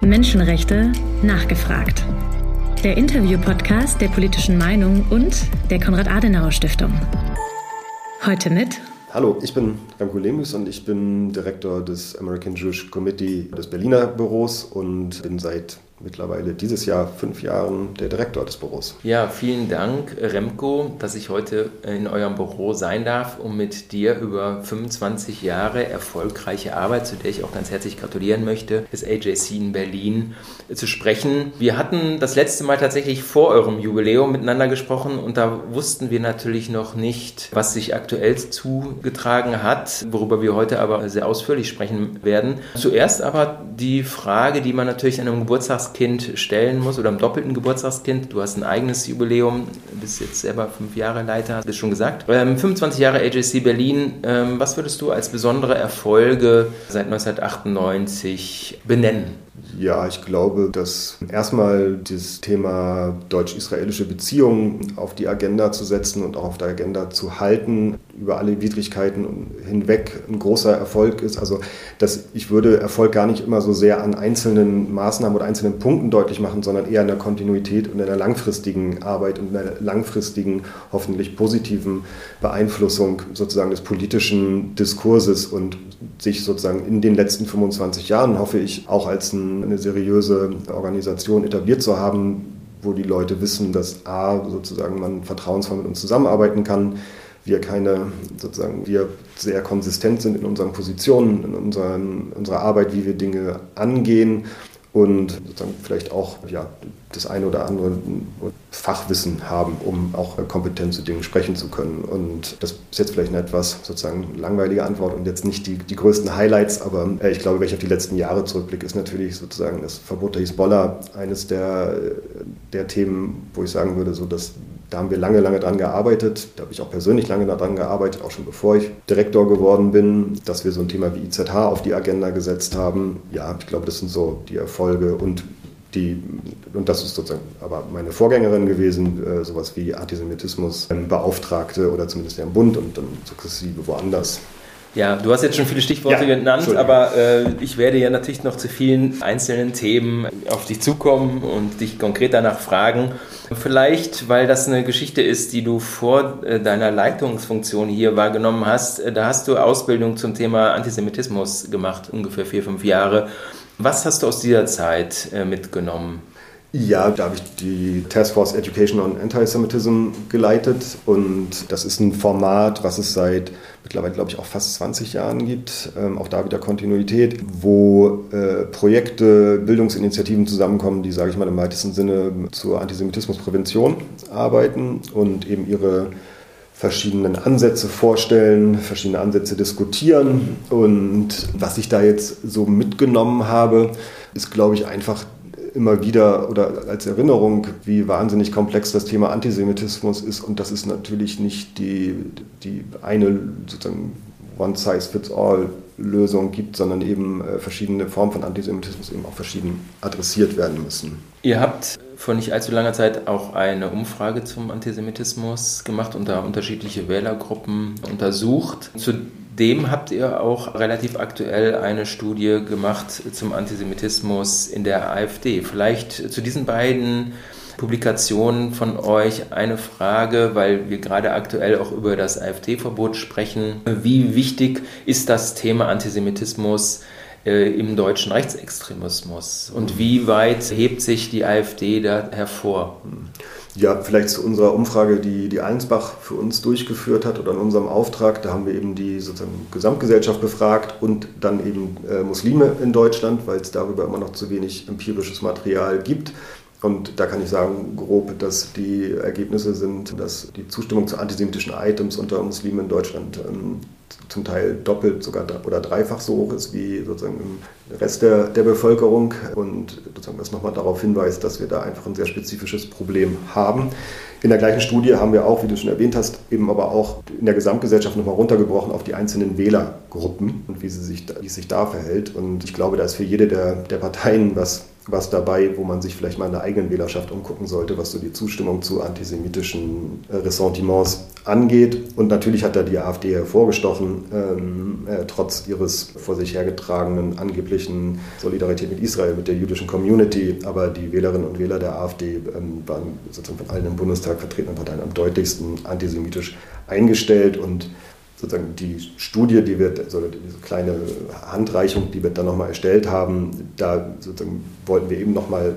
Menschenrechte nachgefragt. Der Interview-Podcast der politischen Meinung und der Konrad-Adenauer-Stiftung. Heute mit Hallo, ich bin Remco Lemus und ich bin Direktor des American Jewish Committee des Berliner Büros und bin seit mittlerweile dieses Jahr fünf Jahren der Direktor des Büros. Ja, vielen Dank, Remco, dass ich heute in eurem Büro sein darf, um mit dir über 25 Jahre erfolgreiche Arbeit, zu der ich auch ganz herzlich gratulieren möchte, des AJC in Berlin zu sprechen. Wir hatten das letzte Mal tatsächlich vor eurem Jubiläum miteinander gesprochen und da wussten wir natürlich noch nicht, was sich aktuell zugetragen hat, worüber wir heute aber sehr ausführlich sprechen werden. Zuerst aber die Frage, die man natürlich an einem Geburtstags Geburtstagskind stellen muss oder einem doppelten Geburtstagskind. Du hast ein eigenes Jubiläum, bist jetzt selber fünf Jahre Leiter, hast du schon gesagt. Ähm, 25 Jahre AJC Berlin. Ähm, was würdest du als besondere Erfolge seit 1998 benennen? Ja, ich glaube, dass erstmal das Thema deutsch-israelische Beziehungen auf die Agenda zu setzen und auch auf der Agenda zu halten, über alle Widrigkeiten hinweg ein großer Erfolg ist. Also dass ich würde Erfolg gar nicht immer so sehr an einzelnen Maßnahmen oder einzelnen Punkten deutlich machen, sondern eher in der Kontinuität und in der langfristigen Arbeit und in der langfristigen, hoffentlich positiven Beeinflussung sozusagen des politischen Diskurses und sich sozusagen in den letzten 25 Jahren, hoffe ich, auch als ein, eine seriöse Organisation etabliert zu haben, wo die Leute wissen, dass A, sozusagen man vertrauensvoll mit uns zusammenarbeiten kann, wir keine, sozusagen, wir sehr konsistent sind in unseren Positionen, in unseren, unserer Arbeit, wie wir Dinge angehen und vielleicht auch ja, das eine oder andere Fachwissen haben, um auch kompetent zu Dingen sprechen zu können. Und das ist jetzt vielleicht eine etwas sozusagen langweilige Antwort und jetzt nicht die, die größten Highlights, aber äh, ich glaube, wenn ich auf die letzten Jahre zurückblicke, ist natürlich sozusagen das Verbot der Hisbollah eines der, der Themen, wo ich sagen würde, so dass da haben wir lange, lange dran gearbeitet. Da habe ich auch persönlich lange daran gearbeitet, auch schon bevor ich Direktor geworden bin, dass wir so ein Thema wie IZH auf die Agenda gesetzt haben. Ja, ich glaube, das sind so die Erfolge und die, und das ist sozusagen aber meine Vorgängerin gewesen, äh, sowas wie Antisemitismusbeauftragte ähm, oder zumindest im Bund und dann sukzessive woanders. Ja, du hast jetzt schon viele Stichworte ja, genannt, aber äh, ich werde ja natürlich noch zu vielen einzelnen Themen auf dich zukommen und dich konkret danach fragen. Vielleicht, weil das eine Geschichte ist, die du vor äh, deiner Leitungsfunktion hier wahrgenommen hast. Äh, da hast du Ausbildung zum Thema Antisemitismus gemacht, ungefähr vier, fünf Jahre. Was hast du aus dieser Zeit äh, mitgenommen? Ja, da habe ich die Task Force Education on Antisemitism geleitet und das ist ein Format, was es seit mittlerweile, glaube ich, auch fast 20 Jahren gibt, ähm, auch da wieder Kontinuität, wo äh, Projekte, Bildungsinitiativen zusammenkommen, die, sage ich mal, im weitesten Sinne zur Antisemitismusprävention arbeiten und eben ihre verschiedenen Ansätze vorstellen, verschiedene Ansätze diskutieren. Und was ich da jetzt so mitgenommen habe, ist, glaube ich, einfach immer wieder oder als Erinnerung, wie wahnsinnig komplex das Thema Antisemitismus ist. Und das ist natürlich nicht die, die eine sozusagen One-Size-Fits-All-Lösung gibt, sondern eben äh, verschiedene Formen von Antisemitismus eben auch verschieden adressiert werden müssen. Ihr habt vor nicht allzu langer Zeit auch eine Umfrage zum Antisemitismus gemacht und da unterschiedliche Wählergruppen untersucht. Zu dem habt ihr auch relativ aktuell eine Studie gemacht zum Antisemitismus in der AfD. Vielleicht zu diesen beiden Publikationen von euch eine Frage, weil wir gerade aktuell auch über das AfD-Verbot sprechen. Wie wichtig ist das Thema Antisemitismus äh, im deutschen Rechtsextremismus und wie weit hebt sich die AfD da hervor? Ja, vielleicht zu unserer Umfrage, die die Allensbach für uns durchgeführt hat oder in unserem Auftrag. Da haben wir eben die sozusagen Gesamtgesellschaft befragt und dann eben äh, Muslime in Deutschland, weil es darüber immer noch zu wenig empirisches Material gibt. Und da kann ich sagen, grob, dass die Ergebnisse sind, dass die Zustimmung zu antisemitischen Items unter Muslimen in Deutschland ähm, zum Teil doppelt sogar oder dreifach so hoch ist wie sozusagen im Rest der, der Bevölkerung und sozusagen das nochmal darauf hinweist, dass wir da einfach ein sehr spezifisches Problem haben. In der gleichen Studie haben wir auch, wie du schon erwähnt hast, eben aber auch in der Gesamtgesellschaft nochmal runtergebrochen auf die einzelnen Wählergruppen und wie, sie sich, wie es sich da verhält. Und ich glaube, da ist für jede der, der Parteien was was dabei, wo man sich vielleicht mal in der eigenen Wählerschaft umgucken sollte, was so die Zustimmung zu antisemitischen äh, Ressentiments angeht. Und natürlich hat da die AfD hervorgestochen ausgesprochen, ähm, äh, trotz ihres vor sich hergetragenen angeblichen Solidarität mit Israel, mit der jüdischen Community. Aber die Wählerinnen und Wähler der AfD ähm, waren sozusagen von allen im Bundestag vertretenen Parteien am deutlichsten antisemitisch eingestellt und sozusagen die Studie, die wir, also diese kleine Handreichung, die wir dann nochmal erstellt haben, da sozusagen wollten wir eben nochmal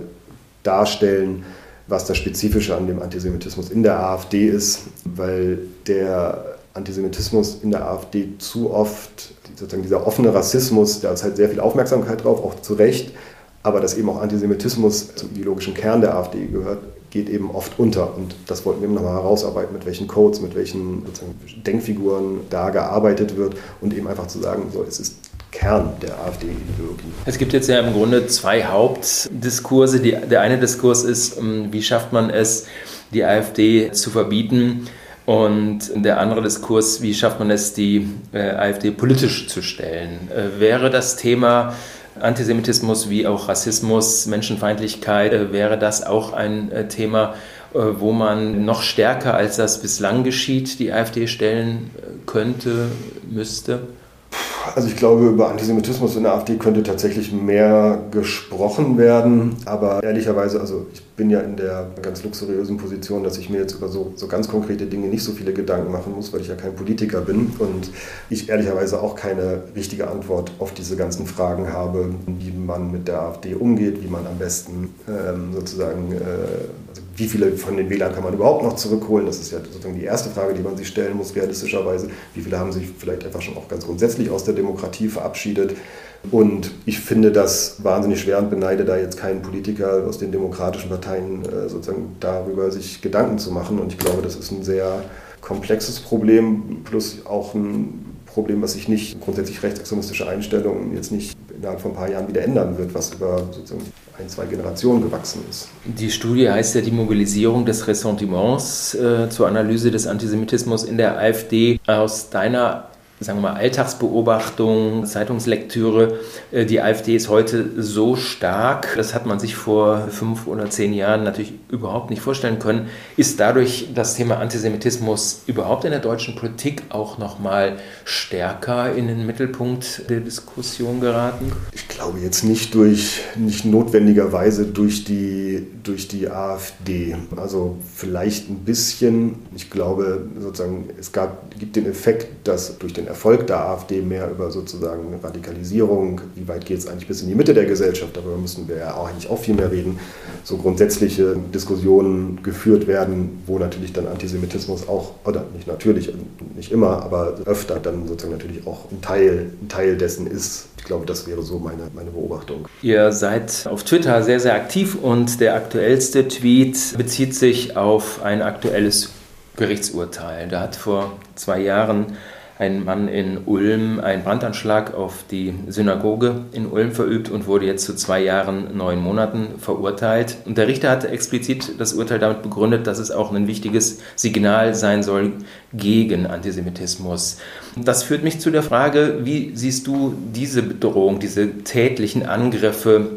darstellen, was das Spezifische an dem Antisemitismus in der AfD ist, weil der Antisemitismus in der AfD zu oft, sozusagen dieser offene Rassismus, da ist halt sehr viel Aufmerksamkeit drauf, auch zu Recht, aber dass eben auch Antisemitismus zum ideologischen Kern der AfD gehört, geht eben oft unter. Und das wollten wir eben nochmal herausarbeiten, mit welchen Codes, mit welchen Denkfiguren da gearbeitet wird und eben einfach zu sagen, so, es ist Kern der AfD-Ideologie. Es gibt jetzt ja im Grunde zwei Hauptdiskurse. Die, der eine Diskurs ist, ähm, wie schafft man es, die AfD zu verbieten? Und der andere Diskurs, wie schafft man es, die äh, AfD politisch zu stellen? Äh, wäre das Thema Antisemitismus wie auch Rassismus, Menschenfeindlichkeit, äh, wäre das auch ein äh, Thema, äh, wo man noch stärker als das bislang geschieht, die AfD stellen äh, könnte, müsste? Also ich glaube, über Antisemitismus in der AfD könnte tatsächlich mehr gesprochen werden. Aber ehrlicherweise, also ich bin ja in der ganz luxuriösen Position, dass ich mir jetzt über so, so ganz konkrete Dinge nicht so viele Gedanken machen muss, weil ich ja kein Politiker bin und ich ehrlicherweise auch keine richtige Antwort auf diese ganzen Fragen habe, wie man mit der AfD umgeht, wie man am besten ähm, sozusagen, äh, wie viele von den Wählern kann man überhaupt noch zurückholen? Das ist ja sozusagen die erste Frage, die man sich stellen muss, realistischerweise. Wie viele haben sich vielleicht einfach schon auch ganz grundsätzlich aus der Demokratie verabschiedet? Und ich finde das wahnsinnig schwer und beneide da jetzt keinen Politiker aus den demokratischen Parteien äh, sozusagen darüber sich Gedanken zu machen. Und ich glaube, das ist ein sehr komplexes Problem, plus auch ein Problem, was sich nicht grundsätzlich rechtsextremistische Einstellungen jetzt nicht innerhalb von ein paar Jahren wieder ändern wird, was über sozusagen ein, zwei Generationen gewachsen ist. Die Studie heißt ja die Mobilisierung des Ressentiments äh, zur Analyse des Antisemitismus in der AfD. Aus deiner sagen wir mal, Alltagsbeobachtung, Zeitungslektüre. Äh, die AfD ist heute so stark, das hat man sich vor fünf oder zehn Jahren natürlich überhaupt nicht vorstellen können. Ist dadurch das Thema Antisemitismus überhaupt in der deutschen Politik auch nochmal stärker in den Mittelpunkt der Diskussion geraten? Ich glaube jetzt nicht durch, nicht notwendigerweise durch die, durch die AfD. Also vielleicht ein bisschen. Ich glaube sozusagen, es gab, gibt den Effekt, dass durch den Erfolg der AfD mehr über sozusagen Radikalisierung, wie weit geht es eigentlich bis in die Mitte der Gesellschaft, darüber müssen wir ja auch eigentlich auch viel mehr reden, so grundsätzliche Diskussionen geführt werden, wo natürlich dann Antisemitismus auch, oder nicht natürlich, nicht immer, aber öfter dann sozusagen natürlich auch ein Teil, ein Teil dessen ist. Ich glaube, das wäre so meine, meine Beobachtung. Ihr seid auf Twitter sehr, sehr aktiv und der aktuellste Tweet bezieht sich auf ein aktuelles Gerichtsurteil. Da hat vor zwei Jahren ein Mann in Ulm einen Brandanschlag auf die Synagoge in Ulm verübt und wurde jetzt zu zwei Jahren, neun Monaten verurteilt. Und der Richter hat explizit das Urteil damit begründet, dass es auch ein wichtiges Signal sein soll gegen Antisemitismus. Das führt mich zu der Frage, wie siehst du diese Bedrohung, diese tätlichen Angriffe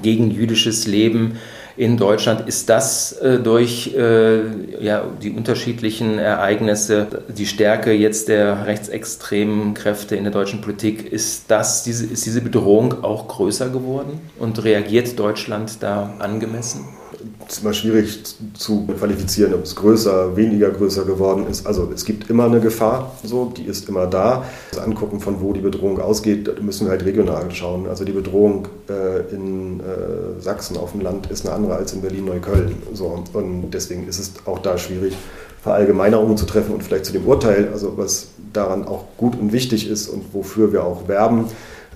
gegen jüdisches Leben? In Deutschland. Ist das äh, durch äh, ja, die unterschiedlichen Ereignisse, die Stärke jetzt der rechtsextremen Kräfte in der deutschen Politik, ist, das, diese, ist diese Bedrohung auch größer geworden und reagiert Deutschland da angemessen? Ist immer schwierig zu qualifizieren, ob es größer, weniger größer geworden ist. Also es gibt immer eine Gefahr, so, die ist immer da. Das Angucken, von wo die Bedrohung ausgeht, müssen wir halt regional schauen. Also die Bedrohung äh, in äh, Sachsen auf dem Land ist eine andere als in Berlin-Neukölln. So, und deswegen ist es auch da schwierig, Verallgemeinerungen zu treffen und vielleicht zu dem Urteil, also was daran auch gut und wichtig ist und wofür wir auch werben,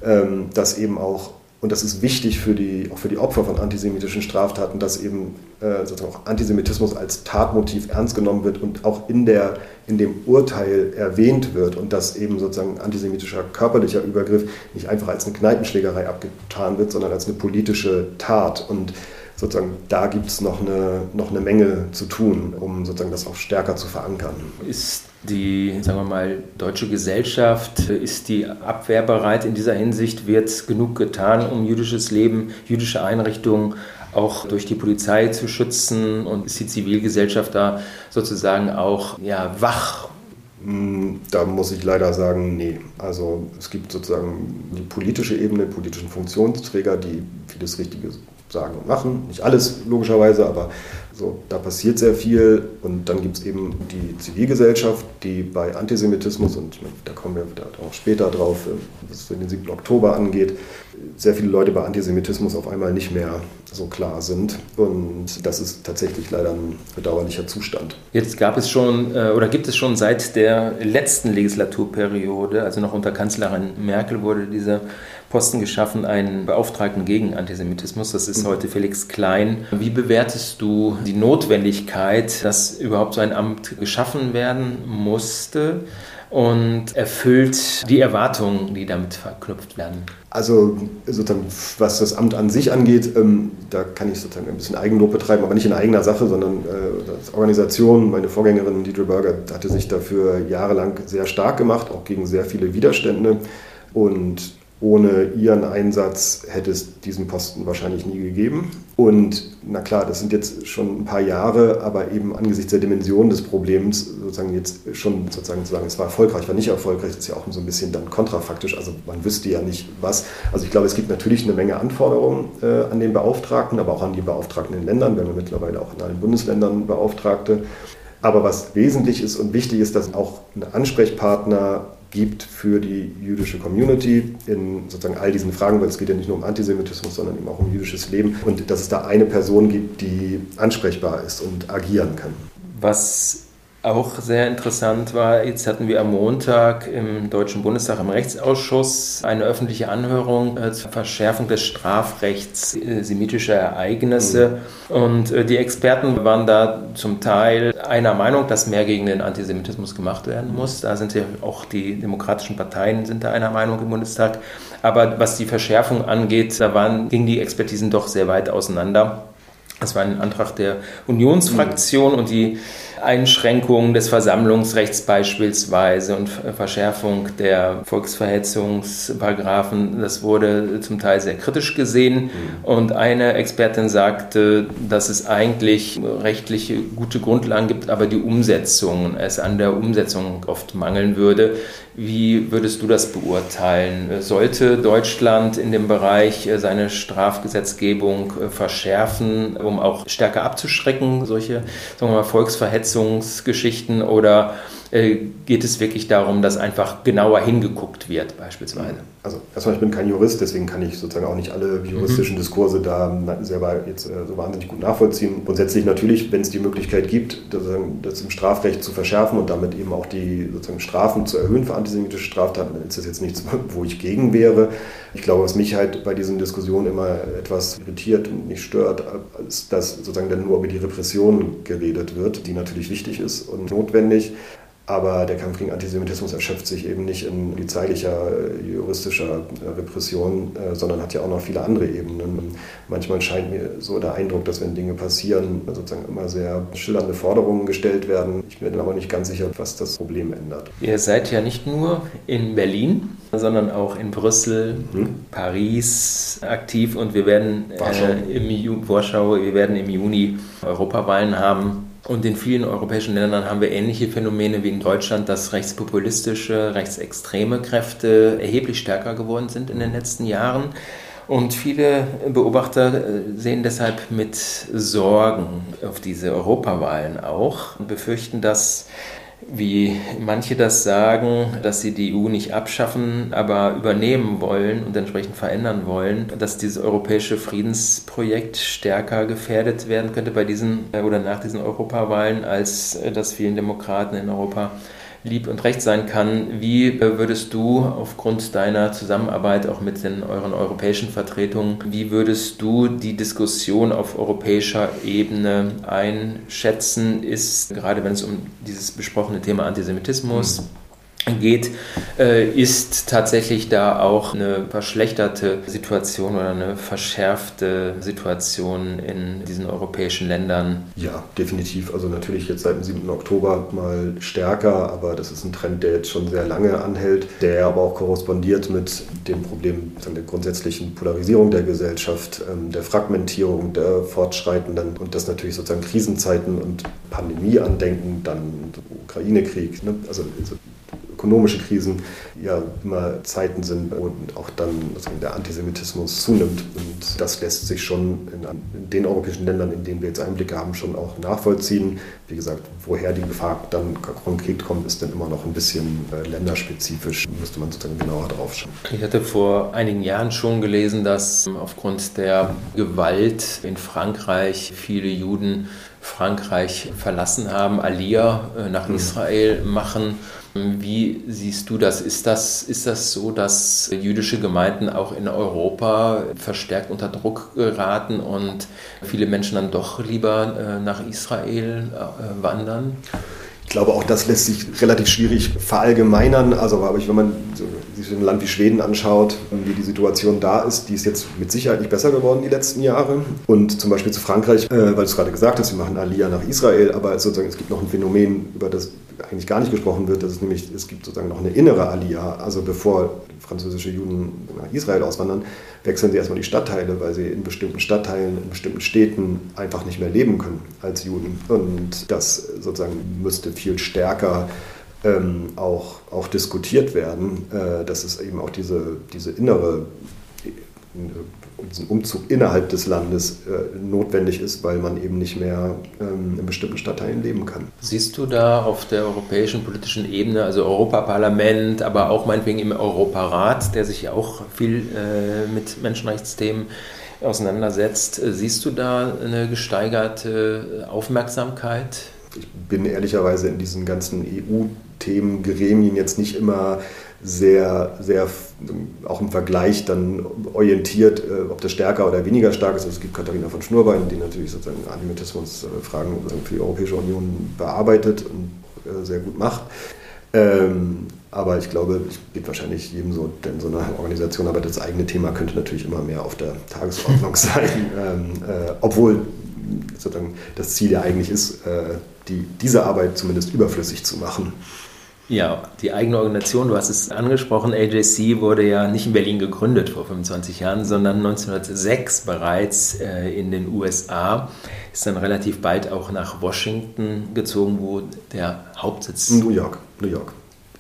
ähm, dass eben auch und das ist wichtig für die, auch für die Opfer von antisemitischen Straftaten, dass eben äh, sozusagen auch Antisemitismus als Tatmotiv ernst genommen wird und auch in, der, in dem Urteil erwähnt wird und dass eben sozusagen antisemitischer körperlicher Übergriff nicht einfach als eine Kneipenschlägerei abgetan wird, sondern als eine politische Tat. Und sozusagen da gibt es noch eine, noch eine Menge zu tun, um sozusagen das auch stärker zu verankern. Ist die, sagen wir mal, deutsche Gesellschaft, ist die abwehrbereit in dieser Hinsicht? Wird genug getan, um jüdisches Leben, jüdische Einrichtungen auch durch die Polizei zu schützen? Und ist die Zivilgesellschaft da sozusagen auch ja, wach Hm, da muss ich leider sagen, nee. Also es gibt sozusagen die politische Ebene, politischen Funktionsträger, die vieles Richtige sagen und machen. Nicht alles logischerweise, aber so, da passiert sehr viel. Und dann gibt es eben die Zivilgesellschaft, die bei Antisemitismus, und da kommen wir auch später drauf, was den 7. Oktober angeht, sehr viele Leute bei Antisemitismus auf einmal nicht mehr so klar sind. Und das ist tatsächlich leider ein bedauerlicher Zustand. Jetzt gab es schon äh, oder gibt es schon seit der letzten Legislaturperiode, also noch unter Kanzlerin Merkel, wurde dieser Posten geschaffen, einen Beauftragten gegen Antisemitismus. Das ist mhm. heute Felix Klein. Wie bewertest du die Notwendigkeit, dass überhaupt so ein Amt geschaffen werden musste? und erfüllt die Erwartungen, die damit verknüpft werden? Also sozusagen, was das Amt an sich angeht, ähm, da kann ich sozusagen ein bisschen Eigenlob betreiben, aber nicht in eigener Sache, sondern äh, als Organisation, meine Vorgängerin Deidre Berger hatte sich dafür jahrelang sehr stark gemacht, auch gegen sehr viele Widerstände. Und ohne ihren Einsatz hätte es diesen Posten wahrscheinlich nie gegeben. Und na klar, das sind jetzt schon ein paar Jahre, aber eben angesichts der Dimension des Problems sozusagen jetzt schon sozusagen zu sagen, es war erfolgreich, war nicht erfolgreich, ist ja auch so ein bisschen dann kontrafaktisch. Also man wüsste ja nicht was. Also ich glaube, es gibt natürlich eine Menge Anforderungen äh, an den Beauftragten, aber auch an die Beauftragten in Ländern. Wir haben mittlerweile auch in allen Bundesländern Beauftragte. Aber was wesentlich ist und wichtig ist, dass auch ein Ansprechpartner gibt für die jüdische Community in sozusagen all diesen Fragen, weil es geht ja nicht nur um Antisemitismus, sondern eben auch um jüdisches Leben und dass es da eine Person gibt, die ansprechbar ist und agieren kann. Was auch sehr interessant war, jetzt hatten wir am Montag im Deutschen Bundestag im Rechtsausschuss eine öffentliche Anhörung äh, zur Verschärfung des Strafrechts äh, semitischer Ereignisse. Mhm. Und äh, die Experten waren da zum Teil einer Meinung, dass mehr gegen den Antisemitismus gemacht werden muss. Da sind ja auch die demokratischen Parteien sind da einer Meinung im Bundestag. Aber was die Verschärfung angeht, da waren, gingen die Expertisen doch sehr weit auseinander. Das war ein Antrag der Unionsfraktion mhm. und die Einschränkung des Versammlungsrechts beispielsweise und Verschärfung der Volksverhetzungsparagraphen, das wurde zum Teil sehr kritisch gesehen. Mhm. Und eine Expertin sagte, dass es eigentlich rechtliche gute Grundlagen gibt, aber die Umsetzung, es an der Umsetzung oft mangeln würde. Wie würdest du das beurteilen? Sollte Deutschland in dem Bereich seine Strafgesetzgebung verschärfen, um auch stärker abzuschrecken, solche sagen wir mal, Volksverhetzungsgeschichten? Oder äh, geht es wirklich darum, dass einfach genauer hingeguckt wird, beispielsweise? Also erstmal, ich bin kein Jurist, deswegen kann ich sozusagen auch nicht alle juristischen mhm. Diskurse da selber jetzt äh, so wahnsinnig gut nachvollziehen. Grundsätzlich natürlich, wenn es die Möglichkeit gibt, das im Strafrecht zu verschärfen und damit eben auch die sozusagen Strafen zu erhöhen für antisemitische Straftaten, dann ist das jetzt nichts, wo ich gegen wäre. Ich glaube, was mich halt bei diesen Diskussionen immer etwas irritiert und nicht stört, ist, dass sozusagen dann nur über die Repression geredet wird, die natürlich wichtig ist und notwendig. Aber der Kampf gegen Antisemitismus erschöpft sich eben nicht in polizeilicher, juristischer Repression, äh, sondern hat ja auch noch viele andere Ebenen. Manchmal scheint mir so der Eindruck, dass wenn Dinge passieren, sozusagen immer sehr schillernde Forderungen gestellt werden. Ich bin aber nicht ganz sicher, was das Problem ändert. Ihr seid ja nicht nur in Berlin, sondern auch in Brüssel, hm? Paris aktiv und wir werden Warschau. Äh, im Warschau, wir werden im Juni Europawahlen haben. Und in vielen europäischen Ländern haben wir ähnliche Phänomene wie in Deutschland, dass rechtspopulistische, rechtsextreme Kräfte erheblich stärker geworden sind in den letzten Jahren. Und viele Beobachter äh, sehen deshalb mit Sorgen auf diese Europawahlen auch und befürchten, dass wie manche das sagen, dass sie die EU nicht abschaffen, aber übernehmen wollen und entsprechend verändern wollen, dass dieses europäische Friedensprojekt stärker gefährdet werden könnte bei diesen äh, oder nach diesen Europawahlen, als äh, das vielen Demokraten in Europa lieb und recht sein kann. Wie würdest du aufgrund deiner Zusammenarbeit auch mit den euren europäischen Vertretungen, wie würdest du die Diskussion auf europäischer Ebene einschätzen? Ist gerade wenn es um dieses besprochene Thema Antisemitismus, mhm geht, äh, ist tatsächlich da auch eine verschlechterte Situation oder eine verschärfte Situation in diesen europäischen Ländern? Ja, definitiv. Also natürlich jetzt seit dem 7. Oktober mal stärker, aber das ist ein Trend, der jetzt schon sehr lange anhält, der aber auch korrespondiert mit dem Problem der grundsätzlichen Polarisierung der Gesellschaft, ähm, der Fragmentierung der Fortschreitenden und das natürlich sozusagen Krisenzeiten und Pandemie andenken, dann Ukraine-Krieg, ne? also ökonomische Krisen ja immer Zeiten sind, wo auch dann der Antisemitismus zunimmt. Und das lässt sich schon in, den europäischen Ländern, in denen wir jetzt Einblicke haben, schon auch nachvollziehen. Wie gesagt, woher die Gefahr dann konkret kommt, ist dann immer noch ein bisschen äh, länderspezifisch. Müsste man sozusagen genauer drauf schauen. Ich hatte vor einigen Jahren schon gelesen, dass aufgrund der Gewalt in Frankreich viele Juden Frankreich verlassen haben, Alia äh, nach mhm. Israel machen wie siehst du das? Ist, das? ist das so, dass jüdische Gemeinden auch in Europa verstärkt unter Druck geraten und viele Menschen dann doch lieber äh, nach Israel äh, wandern? Ich glaube, auch das lässt sich relativ schwierig verallgemeinern. Also, aber wenn man sich ein Land wie Schweden anschaut, wie die Situation da ist, die ist jetzt mit Sicherheit nicht besser geworden die letzten Jahre. Und zum Beispiel zu Frankreich, äh, weil du es gerade gesagt hast, wir machen Alia nach Israel, aber sozusagen es gibt noch ein Phänomen, über das eigentlich gar nicht gesprochen wird, dass es nämlich, es gibt sozusagen noch eine innere Alia. Also bevor französische Juden nach Israel auswandern, wechseln sie erstmal die Stadtteile, weil sie in bestimmten Stadtteilen, in bestimmten Städten einfach nicht mehr leben können als Juden. Und das sozusagen müsste viel stärker ähm, auch, auch diskutiert werden, äh, dass es eben auch diese, diese innere diesen Umzug innerhalb des Landes äh, notwendig ist, weil man eben nicht mehr ähm, in bestimmten Stadtteilen leben kann. Siehst du da auf der europäischen politischen Ebene, also Europaparlament, aber auch meinetwegen im Europarat, der sich ja auch viel äh, mit Menschenrechtsthemen auseinandersetzt, äh, siehst du da eine gesteigerte Aufmerksamkeit? Ich bin ehrlicherweise in diesen ganzen EU-Themen, Gremien jetzt nicht immer sehr, sehr auch im Vergleich dann orientiert, äh, ob das stärker oder weniger stark ist. Also es gibt Katharina von Schnurbein, die natürlich sozusagen Antisemitismusfragen für die Europäische Union bearbeitet und äh, sehr gut macht. Ähm, aber ich glaube, es geht wahrscheinlich jedem so, denn so eine Organisation, aber das eigene Thema könnte natürlich immer mehr auf der Tagesordnung sein. Ähm, äh, obwohl sozusagen das Ziel ja eigentlich ist, äh, die, diese Arbeit zumindest überflüssig zu machen. Ja, die eigene Organisation, du hast es angesprochen, AJC wurde ja nicht in Berlin gegründet vor 25 Jahren, sondern 1906 bereits äh, in den USA. Ist dann relativ bald auch nach Washington gezogen, wo der Hauptsitz. New York, New York.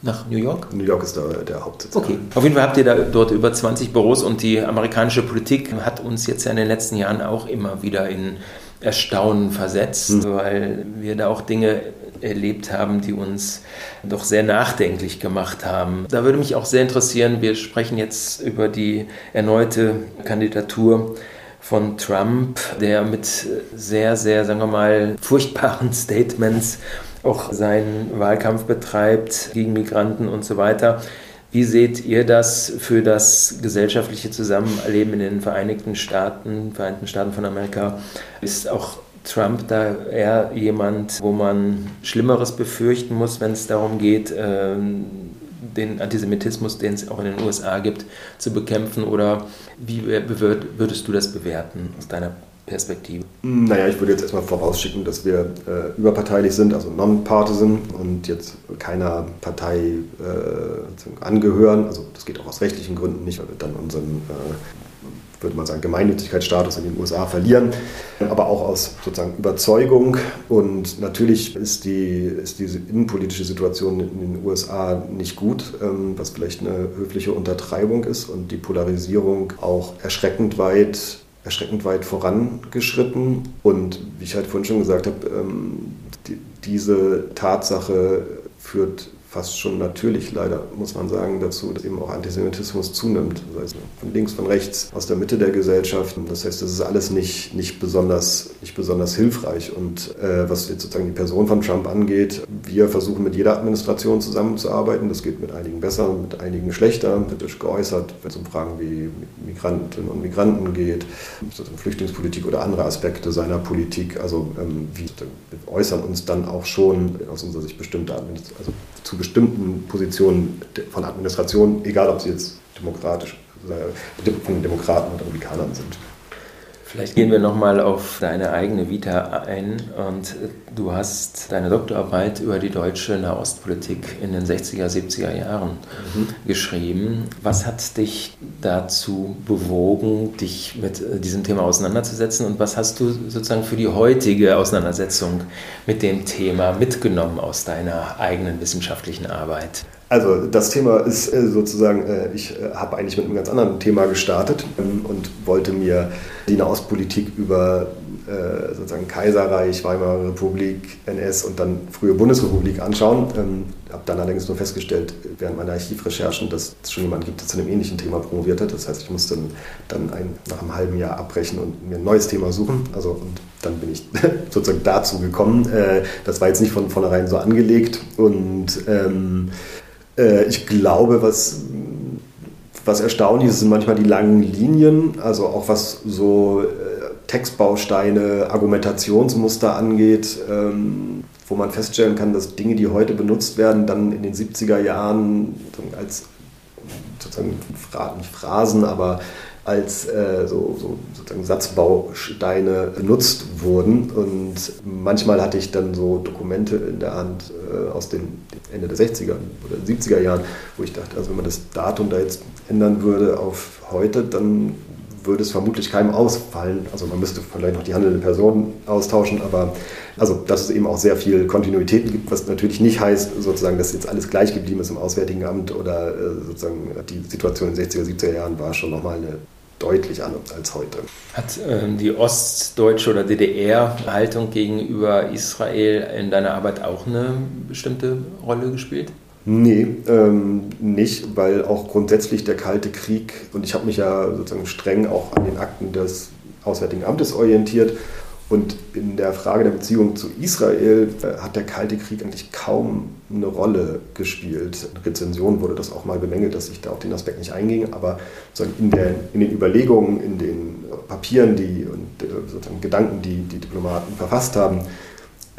Nach New York? New York ist da der Hauptsitz. Okay. Auf jeden Fall habt ihr da dort über 20 Büros und die amerikanische Politik hat uns jetzt ja in den letzten Jahren auch immer wieder in Erstaunen versetzt, mhm. weil wir da auch Dinge erlebt haben, die uns doch sehr nachdenklich gemacht haben. Da würde mich auch sehr interessieren, wir sprechen jetzt über die erneute Kandidatur von Trump, der mit sehr, sehr, sagen wir mal, furchtbaren Statements auch seinen Wahlkampf betreibt gegen Migranten und so weiter. Wie seht ihr das für das gesellschaftliche Zusammenleben in den Vereinigten Staaten, Vereinigten Staaten von Amerika? Ist auch Trump da eher jemand, wo man Schlimmeres befürchten muss, wenn es darum geht, ähm, den Antisemitismus, den es auch in den USA gibt, zu bekämpfen? Oder wie würdest du das bewerten aus deiner Perspektive? Naja, ich würde jetzt erstmal vorausschicken, dass wir äh, überparteilich sind, also non-partisan und jetzt keiner Partei äh, angehören. Also das geht auch aus rechtlichen Gründen nicht, weil wir dann unseren äh, würde man sagen, Gemeinnützigkeitsstatus in den USA verlieren, aber auch aus sozusagen Überzeugung. Und natürlich ist, die, ist diese innenpolitische Situation in den USA nicht gut, ähm, was vielleicht eine höfliche Untertreibung ist und die Polarisierung auch erschreckend weit erschreckend weit vorangeschritten. Und wie ich halt vorhin schon gesagt habe, ähm, die, diese Tatsache führt fast schon natürlich leider, muss man sagen, dazu, dass eben auch Antisemitismus zunimmt. Das heißt, von links, von rechts, aus der Mitte der Gesellschaft. Das heißt, das ist alles nicht, nicht, besonders, nicht besonders hilfreich. Und äh, was jetzt sozusagen die Person von Trump angeht, wir versuchen mit jeder Administration zusammenzuarbeiten. Das geht mit einigen besser, mit einigen schlechter, kritisch geäußert, wenn es um Fragen wie Migrantinnen und Migranten geht, um Flüchtlingspolitik oder andere Aspekte seiner Politik. Also ähm, wir äußern uns dann auch schon aus unserer Sicht bestimmte also zu bestimmten Positionen von Administration, egal ob sie jetzt demokratisch, äh, von Demokraten oder Republikanern sind. Vielleicht gehen wir nochmal auf deine eigene Vita ein und du hast deine Doktorarbeit über die deutsche Nahostpolitik in den 60er, 70er Jahren mhm. geschrieben. Was hat dich dazu bewogen, dich mit äh, diesem Thema auseinanderzusetzen und was hast du sozusagen für die heutige Auseinandersetzung mit dem Thema mitgenommen aus deiner eigenen wissenschaftlichen Arbeit? Also das Thema ist äh, sozusagen, äh, ich habe eigentlich mit einem ganz anderen Thema gestartet ähm, und wollte mir die Nahostpolitik über sozusagen Kaiserreich, Weimarer Republik, NS und dann frühe Bundesrepublik anschauen. Ähm, habe dann allerdings nur festgestellt während meiner Archivrecherchen, dass es schon jemanden gibt, der zu einem ähnlichen Thema promoviert hat. Das heißt, ich musste dann, ein, nach einem halben Jahr abbrechen und mir ein neues Thema suchen. Also und dann bin ich sozusagen dazu gekommen. das war jetzt nicht von vornherein so angelegt und ähm, äh, ich glaube, was, was erstaunlich ist, sind manchmal die langen Linien, also auch was so äh, Textbausteine, Argumentationsmuster angeht, ähm, wo man feststellen kann, dass Dinge, die heute benutzt werden, dann in den 70er Jahren als sozusagen nicht Phrasen, aber als äh, so, so, sozusagen Satzbausteine benutzt wurden. Und manchmal hatte ich dann so Dokumente in der Hand äh, aus den Ende der 60er oder 70er Jahren, wo ich dachte, also wenn man das Datum da jetzt ändern würde auf heute, dann würde es vermutlich keinem ausfallen. Also man müsste vielleicht noch die handelnde Person austauschen, aber also dass es eben auch sehr viel Kontinuitäten gibt, was natürlich nicht heißt, sozusagen, dass jetzt alles gleich geblieben ist im Auswärtigen Amt oder äh, sozusagen die Situation in den 60er, 70er Jahren war schon nochmal eine deutlich anders als heute. Hat ähm, die ostdeutsche oder DDR-Haltung gegenüber Israel in deiner Arbeit auch eine bestimmte Rolle gespielt? Nee, ähm, nicht, weil auch grundsätzlich der Kalte Krieg, und ich habe mich ja sozusagen streng auch an den Akten des Auswärtigen Amtes orientiert, und in der Frage der Beziehung zu Israel äh, hat der Kalte Krieg eigentlich kaum eine Rolle gespielt. In Rezensionen wurde das auch mal bemängelt, dass ich da auf den Aspekt nicht einging, aber in, der, in den Überlegungen, in den Papieren die, und äh, sozusagen Gedanken, die die Diplomaten verfasst haben,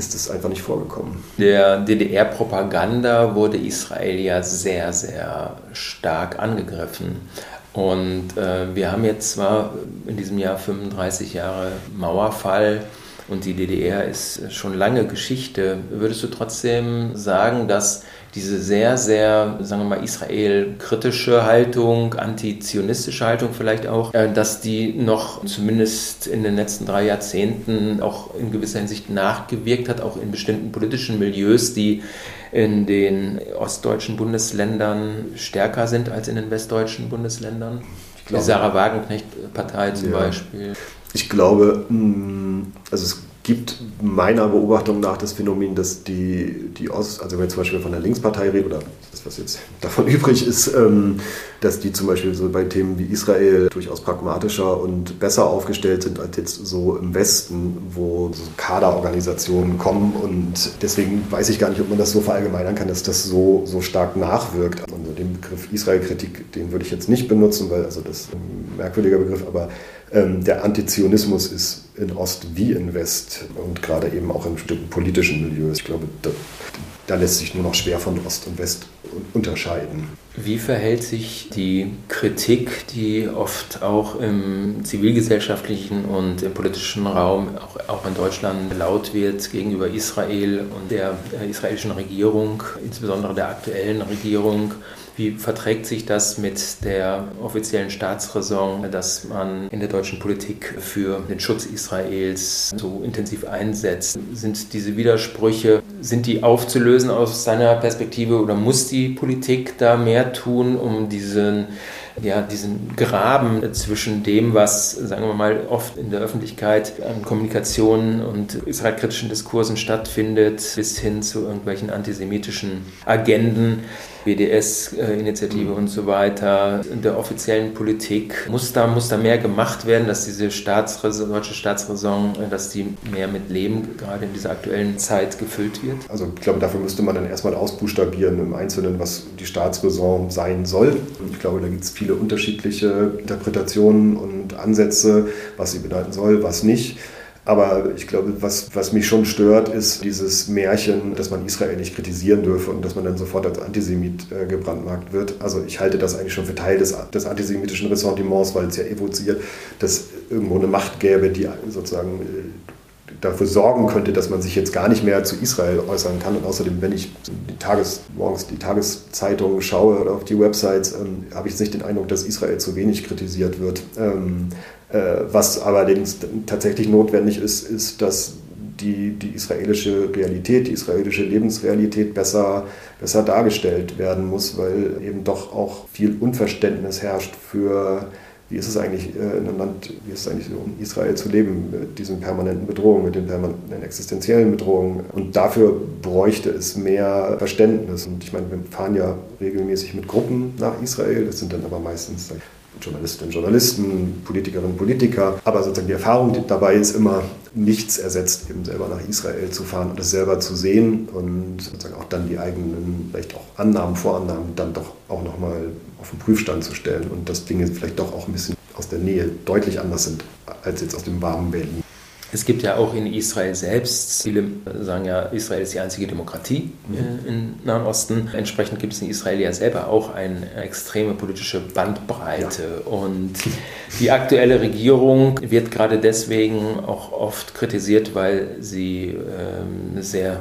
ist es einfach nicht vorgekommen. Der DDR-Propaganda wurde Israel ja sehr, sehr stark angegriffen. Und äh, wir haben jetzt zwar in diesem Jahr 35 Jahre Mauerfall und die DDR ist schon lange Geschichte. Würdest du trotzdem sagen, dass diese sehr, sehr, sagen wir mal, Israel-kritische Haltung, antizionistische Haltung vielleicht auch, äh, dass die noch zumindest in den letzten drei Jahrzehnten auch in gewisser Hinsicht nachgewirkt hat, auch in bestimmten politischen Milieus, die in den ostdeutschen Bundesländern stärker sind als in den westdeutschen Bundesländern. Die Sarah Wagenknecht-Partei zum ja. Beispiel. Ich glaube, mm, also es gibt meiner Beobachtung nach das Phänomen, dass die, die Ost, also wenn wir zum Beispiel von der Linkspartei reden, oder das, was jetzt davon übrig ist, ähm, dass die zum Beispiel so bei Themen wie Israel durchaus pragmatischer und besser aufgestellt sind als jetzt so im Westen, wo so Kaderorganisationen kommen und deswegen weiß ich gar nicht, ob man das so verallgemeinern kann, dass das so, so stark nachwirkt. Also den Begriff Israel-Kritik, den würde ich jetzt nicht benutzen, weil also das ist ein merkwürdiger Begriff, aber der Antizionismus ist in Ost wie in West und gerade eben auch in bestimmten politischen Milieus. Ich glaube, da, da lässt sich nur noch schwer von Ost und West unterscheiden. Wie verhält sich die Kritik, die oft auch im zivilgesellschaftlichen und im politischen Raum, auch, auch in Deutschland, laut wird gegenüber Israel und der äh, israelischen Regierung, insbesondere der aktuellen Regierung? Wie verträgt sich das mit der offiziellen Staatsräson, dass man in der deutschen Politik für den Schutz Israels so intensiv einsetzt? Sind diese Widersprüche, sind die aufzulösen aus seiner Perspektive oder muss die Politik da mehr tun, um diesen ja, diesen Graben zwischen dem, was, sagen wir mal, oft in der Öffentlichkeit an Kommunikation und israelkritischen Diskursen stattfindet, bis hin zu irgendwelchen antisemitischen Agenden. BDS-Initiative mhm. und so weiter, in der offiziellen Politik. Muss da, muss da mehr gemacht werden, dass diese Staatsräson, deutsche Staatsräson, äh, dass die mehr mit Leben gerade in dieser aktuellen Zeit gefüllt wird? Also ich glaube, dafür müsste man dann erstmal ausbuchstabieren im Einzelnen, was die Staatsräson sein soll. Ich glaube, da gibt es viele unterschiedliche Interpretationen und Ansätze, was sie bedeuten soll, was nicht. Aber ich glaube, was, was mich schon stört, ist dieses Märchen, dass man Israel nicht kritisieren dürfe und dass man dann sofort als Antisemit äh, gebrandmarkt wird. Also ich halte das eigentlich schon für Teil des, des antisemitischen Ressentiments, weil es ja evoziert, dass irgendwo eine Macht gäbe, die sozusagen äh, dafür sorgen könnte, dass man sich jetzt gar nicht mehr zu Israel äußern kann. Und außerdem, wenn ich die Tages, morgens die Tageszeitungen schaue oder auf die Websites, ähm, habe ich nicht den Eindruck, dass Israel zu wenig kritisiert wird. Ähm, äh, was allerdings tatsächlich notwendig ist, ist, dass die, die israelische Realität, die israelische Lebensrealität besser, besser dargestellt werden muss, weil eben doch auch viel Unverständnis herrscht für, wie ist es eigentlich äh, in einem Land, wie ist es eigentlich so in Israel zu leben, mit diesen permanenten Bedrohungen, mit den permanenten existenziellen Bedrohungen. Und dafür bräuchte es mehr Verständnis. Und ich meine, wir fahren ja regelmäßig mit Gruppen nach Israel, das sind dann aber meistens Journalistinnen Journalisten, Politikerinnen und Politiker. Aber sozusagen die Erfahrung dabei ist immer, nichts ersetzt, eben selber nach Israel zu fahren und es selber zu sehen und sozusagen auch dann die eigenen, vielleicht auch Annahmen, Vorannahmen dann doch auch nochmal auf den Prüfstand zu stellen und dass Dinge vielleicht doch auch ein bisschen aus der Nähe deutlich anders sind als jetzt aus dem warmen Berlin. Es gibt ja auch in Israel selbst, viele sagen ja, Israel ist die einzige Demokratie mhm. Äh, im Nahen Osten. Entsprechend gibt es in Israel ja selber auch eine extreme politische Bandbreite. Ja. Und die aktuelle Regierung wird gerade deswegen auch oft kritisiert, weil sie ähm, sehr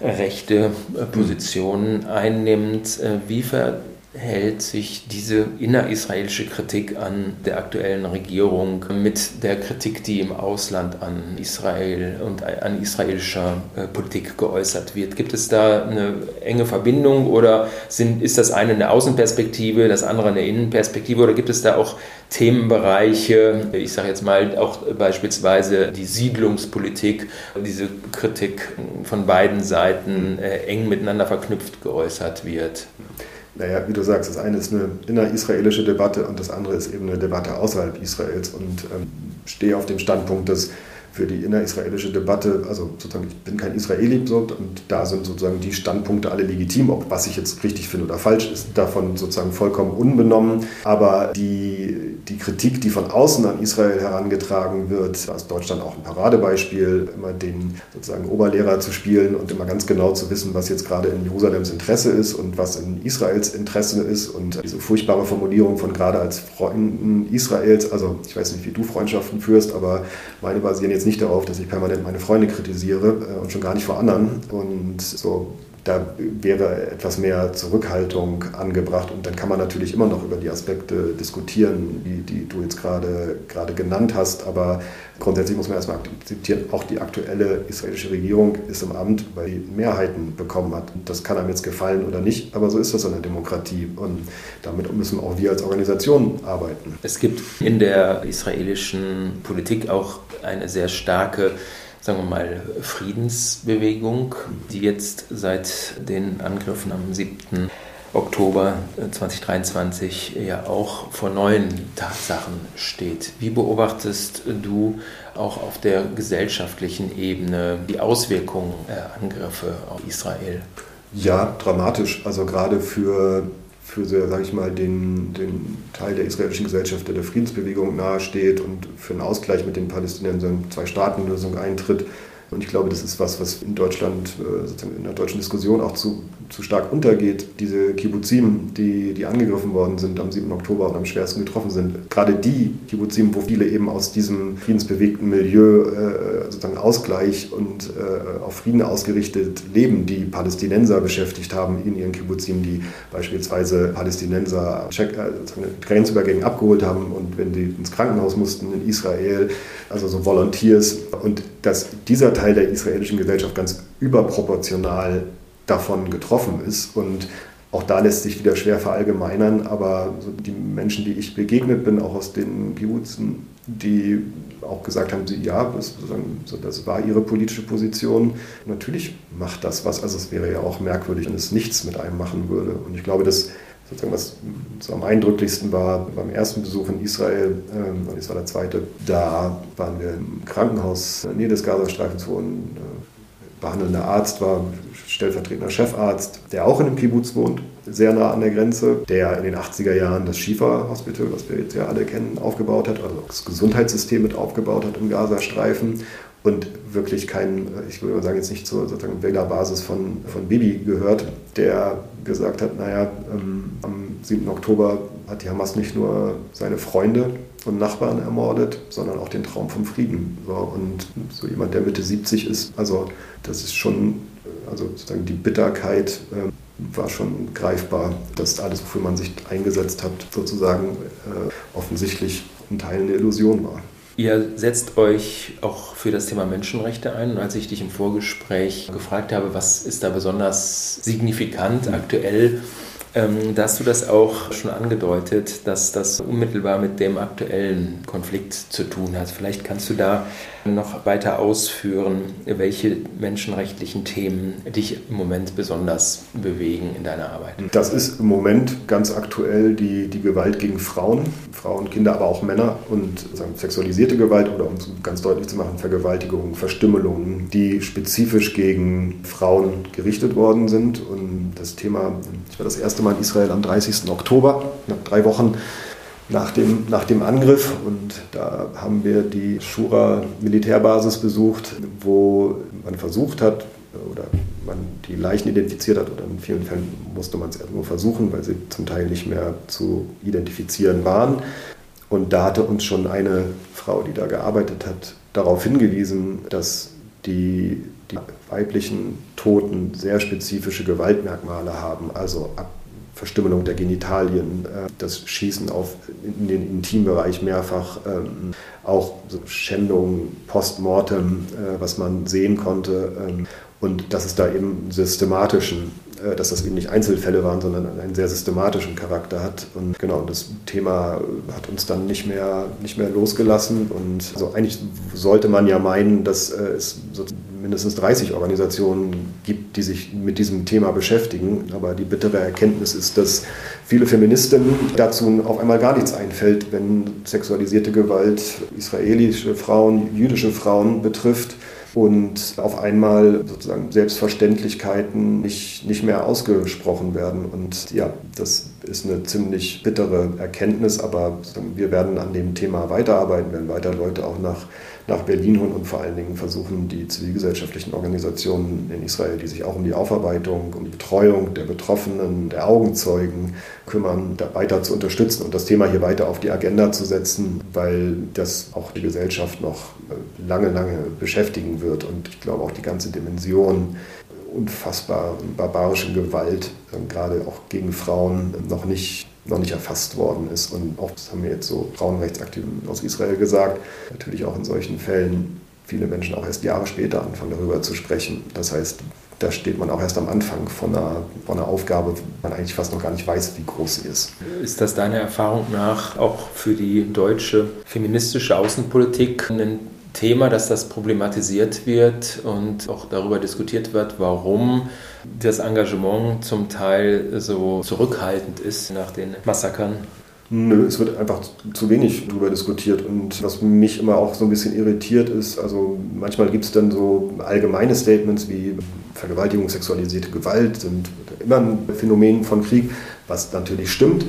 rechte Positionen einnimmt. Äh, wie ver hält sich diese innerisraelische Kritik an der aktuellen Regierung mit der Kritik, die im Ausland an Israel und an israelischer äh, Politik geäußert wird. Gibt es da eine enge Verbindung oder sind, ist das eine eine Außenperspektive, das andere eine Innenperspektive oder gibt es da auch Themenbereiche, ich sage jetzt mal auch beispielsweise die Siedlungspolitik, diese Kritik von beiden Seiten äh, eng miteinander verknüpft geäußert wird? Naja, wie du sagst, das eine ist eine innerisraelische Debatte und das andere ist eben eine Debatte außerhalb Israels. Und ähm, stehe auf dem Standpunkt, dass für die innerisraelische Debatte, also sozusagen, ich bin kein Israeli und da sind sozusagen die Standpunkte alle legitim, ob was ich jetzt richtig finde oder falsch ist, davon sozusagen vollkommen unbenommen. Aber die, die Kritik, die von außen an Israel herangetragen wird, da ist Deutschland auch ein Paradebeispiel, immer den sozusagen Oberlehrer zu spielen und immer ganz genau zu wissen, was jetzt gerade in Jerusalems Interesse ist und was in Israels Interesse ist und diese furchtbare Formulierung von gerade als Freunden Israels, also ich weiß nicht, wie du Freundschaften führst, aber meine basieren jetzt nicht darauf, dass ich permanent meine Freunde kritisiere äh, und schon gar nicht vor anderen. Und so da wäre etwas mehr Zurückhaltung angebracht. Und dann kann man natürlich immer noch über die Aspekte diskutieren, die, die du jetzt gerade, gerade genannt hast. Aber grundsätzlich muss man erstmal akzeptieren, auch die aktuelle israelische Regierung ist im Amt, weil sie Mehrheiten bekommen hat. Das kann einem jetzt gefallen oder nicht, aber so ist das in der Demokratie. Und damit müssen auch wir als Organisation arbeiten. Es gibt in der israelischen Politik auch eine sehr starke sagen wir mal, Friedensbewegung, die jetzt seit den Angriffen am 7. Oktober 2023 ja auch vor neuen Tatsachen steht. Wie beobachtest du auch auf der gesellschaftlichen Ebene die Auswirkungen der Angriffe auf Israel? Ja, dramatisch. Also gerade für für, sage ich mal, den, den Teil der israelischen Gesellschaft, der der Friedensbewegung nahesteht und für einen Ausgleich mit den Palästinensern Zwei-Staaten-Lösung eintritt. Und ich glaube, das ist was, was in Deutschland, äh, sozusagen in der deutschen Diskussion auch zu, zu stark untergeht. Diese Kibbuzim, die, die angegriffen worden sind am 7. Oktober und am schwersten getroffen sind. Gerade die Kibbuzim, wo viele eben aus diesem friedensbewegten Milieu äh, sozusagen Ausgleich und äh, auf Frieden ausgerichtet leben, die Palästinenser beschäftigt haben in ihren Kibbuzim, die beispielsweise Palästinenser Check, äh, Grenzübergängen abgeholt haben und wenn sie ins Krankenhaus mussten in Israel, also so Volunteers. Und dass dieser Teil der israelischen Gesellschaft ganz überproportional davon getroffen ist. Und auch da lässt sich wieder schwer verallgemeinern, aber die Menschen, die ich begegnet bin, auch aus den Kibutzen, die auch gesagt haben, sie, ja, das, war ihre politische Position. Natürlich macht das was. Also es wäre ja auch merkwürdig, wenn es nichts mit einem machen würde. Und ich glaube, dass sozusagen was so am eindrücklichsten war beim ersten Besuch in Israel, ähm, das war der zweite, da waren wir im Krankenhaus in der Nähe des Gazastreifens, wo ein äh, behandelnder Arzt war, stellvertretender Chefarzt, der auch in einem Kibbutz wohnt, sehr nah an der Grenze, der in den 80er Jahren das Shifa-Hospital, was wir jetzt ja alle kennen, aufgebaut hat, also das Gesundheitssystem mit aufgebaut hat im Gazastreifen und wirklich kein, ich würde sagen, jetzt nicht zur sozusagen Wählerbasis von, von Bibi gehört, der gesagt hat, naja, ähm, am 7. Oktober hat die Hamas nicht nur seine Freunde und Nachbarn ermordet, sondern auch den Traum vom Frieden. So, und so jemand, der Mitte 70 ist, also das ist schon, also sozusagen die Bitterkeit äh, war schon greifbar, dass alles, wofür man sich eingesetzt hat, sozusagen äh, offensichtlich ein Teil eine Illusion war. Ihr setzt euch auch für das Thema Menschenrechte ein. Und als ich dich im Vorgespräch gefragt habe, was ist da besonders signifikant aktuell, ähm, da hast du das auch schon angedeutet, dass das unmittelbar mit dem aktuellen Konflikt zu tun hat. Vielleicht kannst du da noch weiter ausführen, welche menschenrechtlichen Themen dich im Moment besonders bewegen in deiner Arbeit. Das ist im Moment ganz aktuell die, die Gewalt gegen Frauen, Frauen, Kinder, aber auch Männer und sagen, sexualisierte Gewalt oder um es ganz deutlich zu machen, Vergewaltigungen, Verstümmelungen, die spezifisch gegen Frauen gerichtet worden sind. Und das Thema, ich war das erste Mal in Israel am 30. Oktober, nach drei Wochen nach dem, nach dem Angriff. Und da haben wir die Shura Militärbasis besucht, wo man versucht hat, oder man die Leichen identifiziert hat, oder in vielen Fällen musste man es erst nur versuchen, weil sie zum Teil nicht mehr zu identifizieren waren. Und da hatte uns schon eine Frau, die da gearbeitet hat, darauf hingewiesen, dass die, die weiblichen Toten sehr spezifische Gewaltmerkmale haben, also ab Verstümmelung der Genitalien, äh, das Schießen auf, in den Intimbereich mehrfach, ähm, auch Schändung postmortem, äh, was man sehen konnte. Ähm, und dass es da eben systematischen, dass das eben nicht Einzelfälle waren, sondern einen sehr systematischen Charakter hat. Und genau, das Thema hat uns dann nicht mehr, nicht mehr losgelassen. Und also eigentlich sollte man ja meinen, dass es sozusagen mindestens 30 Organisationen gibt, die sich mit diesem Thema beschäftigen. Aber die bittere Erkenntnis ist, dass viele Feministinnen dazu auf einmal gar nichts einfällt, wenn sexualisierte Gewalt israelische Frauen, jüdische Frauen betrifft und auf einmal sozusagen Selbstverständlichkeiten nicht, nicht mehr ausgesprochen werden. Und ja, das ist eine ziemlich bittere Erkenntnis, aber wir werden an dem Thema weiterarbeiten, werden weiter Leute auch nach nach Berlin holen und vor allen Dingen versuchen, die zivilgesellschaftlichen Organisationen in Israel, die sich auch um die Aufarbeitung, um die Betreuung der Betroffenen, der Augenzeugen kümmern, da weiter zu unterstützen und das Thema hier weiter auf die Agenda zu setzen, weil das auch die Gesellschaft noch äh, lange, lange beschäftigen wird und ich glaube auch die ganze Dimension unfassbar barbarischen Gewalt, gerade auch gegen Frauen, noch nicht noch nicht erfasst worden ist. Und auch, das haben mir jetzt so Frauenrechtsaktiven aus Israel gesagt, natürlich auch in solchen Fällen viele Menschen auch erst Jahre später anfangen darüber zu sprechen. Das heißt, da steht man auch erst am Anfang von einer, von einer Aufgabe, man eigentlich fast noch gar nicht weiß, wie groß sie ist. Ist das deiner Erfahrung nach auch für die deutsche feministische Außenpolitik ein Thema, dass das problematisiert wird und auch darüber diskutiert wird, warum das Engagement zum Teil so zurückhaltend ist nach den Massakern? Nö, es wird einfach zu wenig darüber diskutiert. Und was mich immer auch so ein bisschen irritiert ist, also manchmal gibt es dann so allgemeine Statements wie Vergewaltigung, sexualisierte Gewalt sind immer ein Phänomen von Krieg, was natürlich stimmt.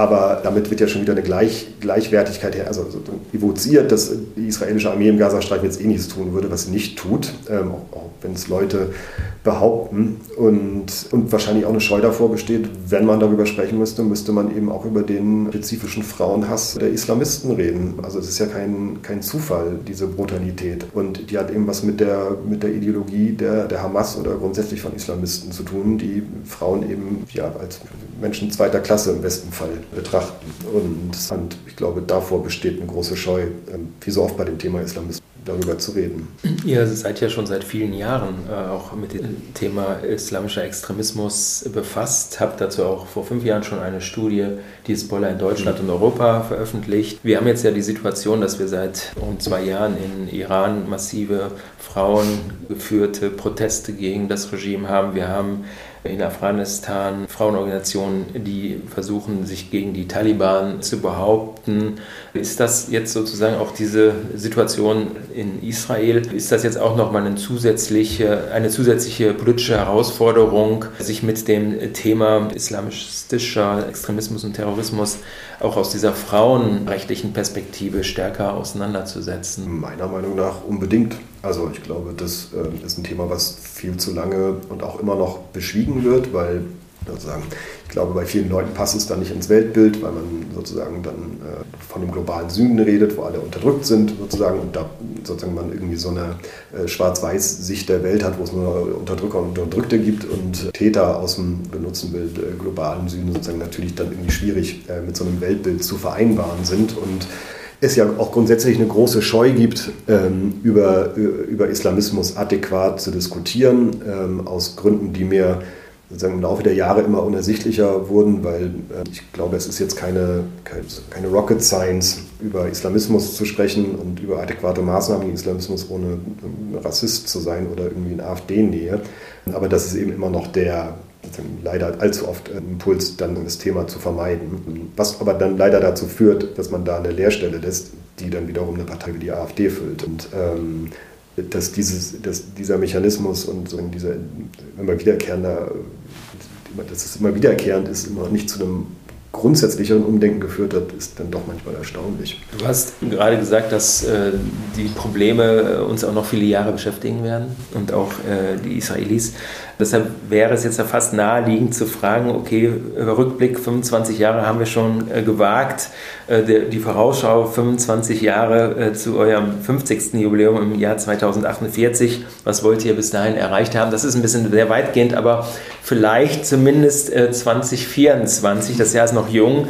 Aber damit wird ja schon wieder eine Gleich Gleichwertigkeit her, also evoziert, dass die israelische Armee im Gazastreifen jetzt eh nichts tun würde, was sie nicht tut, ähm, auch, auch wenn es Leute behaupten. Und, und wahrscheinlich auch eine Scheu davor besteht, wenn man darüber sprechen müsste, müsste man eben auch über den spezifischen Frauenhass der Islamisten reden. Also es ist ja kein, kein Zufall, diese Brutalität. Und die hat eben was mit der, mit der Ideologie der, der Hamas oder grundsätzlich von Islamisten zu tun, die Frauen eben ja, als Menschen zweiter Klasse im besten Fall betrachten. Und, ich glaube, davor besteht eine große Scheu, ähm, wie so oft bei dem Thema Islamismus darüber zu reden. Ihr seid ja schon seit vielen Jahren äh, auch mit dem Thema islamischer Extremismus befasst, habt dazu auch vor fünf Jahren schon eine Studie, die Spoiler in Deutschland mhm. und Europa veröffentlicht. Wir haben jetzt ja die Situation, dass wir seit rund zwei Jahren in Iran massive frauengeführte Proteste gegen das Regime haben. Wir haben in Afghanistan Frauenorganisationen, die versuchen, sich gegen die Taliban zu behaupten. Ist das jetzt sozusagen auch diese Situation in Israel? Ist das jetzt auch nochmal eine zusätzliche, eine zusätzliche politische Herausforderung, sich mit dem Thema islamistischer Extremismus und Terrorismus auch aus dieser frauenrechtlichen Perspektive stärker auseinanderzusetzen? Meiner Meinung nach unbedingt. Also ich glaube, das äh, ist ein Thema, was viel zu lange und auch immer noch beschwiegen wird, weil sozusagen, ich glaube, bei vielen Leuten passt es dann nicht ins Weltbild, weil man sozusagen dann äh, von dem globalen Süden redet, wo alle unterdrückt sind sozusagen und da sozusagen man irgendwie so eine äh, Schwarz-Weiß-Sicht der Welt hat, wo es nur Unterdrücker und Unterdrückte gibt und Täter aus dem Benutzenbild äh, globalen Süden sozusagen natürlich dann irgendwie schwierig äh, mit so einem Weltbild zu vereinbaren sind und es ja auch grundsätzlich eine große Scheu gibt, ähm, über, über Islamismus adäquat zu diskutieren, ähm, aus Gründen, die mir sozusagen im Laufe der Jahre immer unersichtlicher wurden, weil äh, ich glaube, es ist jetzt keine, keine, Rocket Science, über Islamismus zu sprechen und über adäquate Maßnahmen gegen Islamismus, ohne Rassist zu sein oder irgendwie in AfD-Nähe. Aber das ist eben immer noch der leider allzu oft Impuls, dann das Thema zu vermeiden. Was aber dann leider dazu führt, dass man da eine Leerstelle lässt, die dann wiederum eine Partei wie die AfD füllt. Und ähm, dass, dieses, dass dieser Mechanismus und so dieser immer wiederkehrender, dass es immer wiederkehrend ist, immer nicht zu einem grundsätzlicheren Umdenken geführt hat, ist dann doch manchmal erstaunlich. Du hast gerade gesagt, dass äh, die Probleme äh, uns auch noch viele Jahre beschäftigen werden und auch äh, die Israelis. Deshalb wäre es jetzt ja fast naheliegend zu fragen, okay, Rückblick 25 Jahre haben wir schon äh, gewagt, äh, die Vorausschau 25 Jahre äh, zu eurem 50. Jubiläum im Jahr 2048. Was wollt ihr bis dahin erreicht haben? Das ist ein bisschen sehr weitgehend, aber vielleicht zumindest 2024, das Jahr ist noch jung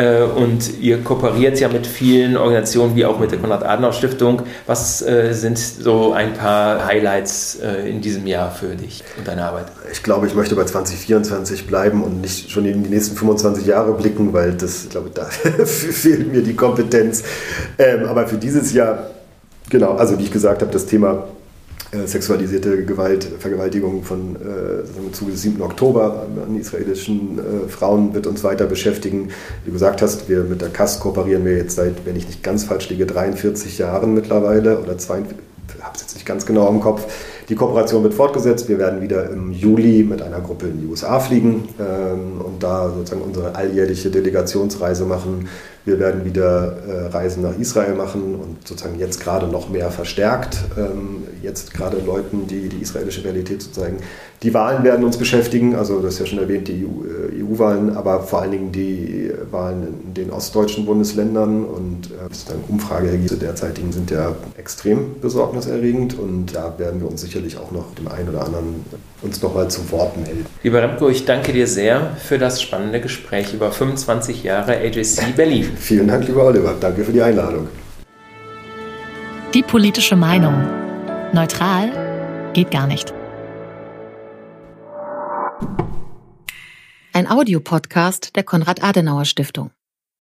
äh, und ihr kooperiert ja mit vielen Organisationen, wie auch mit der Konrad-Adenauer-Stiftung. Was äh, sind so ein paar Highlights äh, in diesem Jahr für dich und deine Arbeit? Ich glaube, ich möchte bei 2024 bleiben und nicht schon in die nächsten 25 Jahre blicken, weil das, ich glaube, da fehlt mir die Kompetenz. Ähm, aber für dieses Jahr, genau, also wie ich gesagt habe, das Thema äh, sexualisierte Gewalt, Vergewaltigung von äh, im Zuge des 7. Oktober an israelischen äh, Frauen wird uns weiter beschäftigen. Wie du gesagt hast, wir mit der KAS kooperieren wir jetzt seit, wenn ich nicht ganz falsch liege, 43 Jahren mittlerweile oder 42, habe es jetzt nicht ganz genau im Kopf. Die Kooperation wird fortgesetzt. Wir werden wieder im Juli mit einer Gruppe in die USA fliegen ähm, und da sozusagen unsere alljährliche Delegationsreise machen wir werden wieder äh, Reisen nach Israel machen und sozusagen jetzt gerade noch mehr verstärkt. Ähm, jetzt gerade Leuten, die die israelische Realität sozusagen. Die Wahlen werden uns beschäftigen, also das ist ja schon erwähnt, die EU-Wahlen, äh, EU aber vor allen Dingen die Wahlen in den ostdeutschen Bundesländern und äh, sozusagen Umfrageergebnisse derzeitigen sind ja extrem besorgniserregend und da werden wir uns sicherlich auch noch dem einen oder anderen uns nochmal zu Wort melden. Lieber Remco, ich danke dir sehr für das spannende Gespräch über 25 Jahre AJC Berlin. Vielen Dank, lieber Oliver. Danke für die Einladung. Die politische Meinung. Neutral geht gar nicht. Ein Audiopodcast der Konrad-Adenauer Stiftung.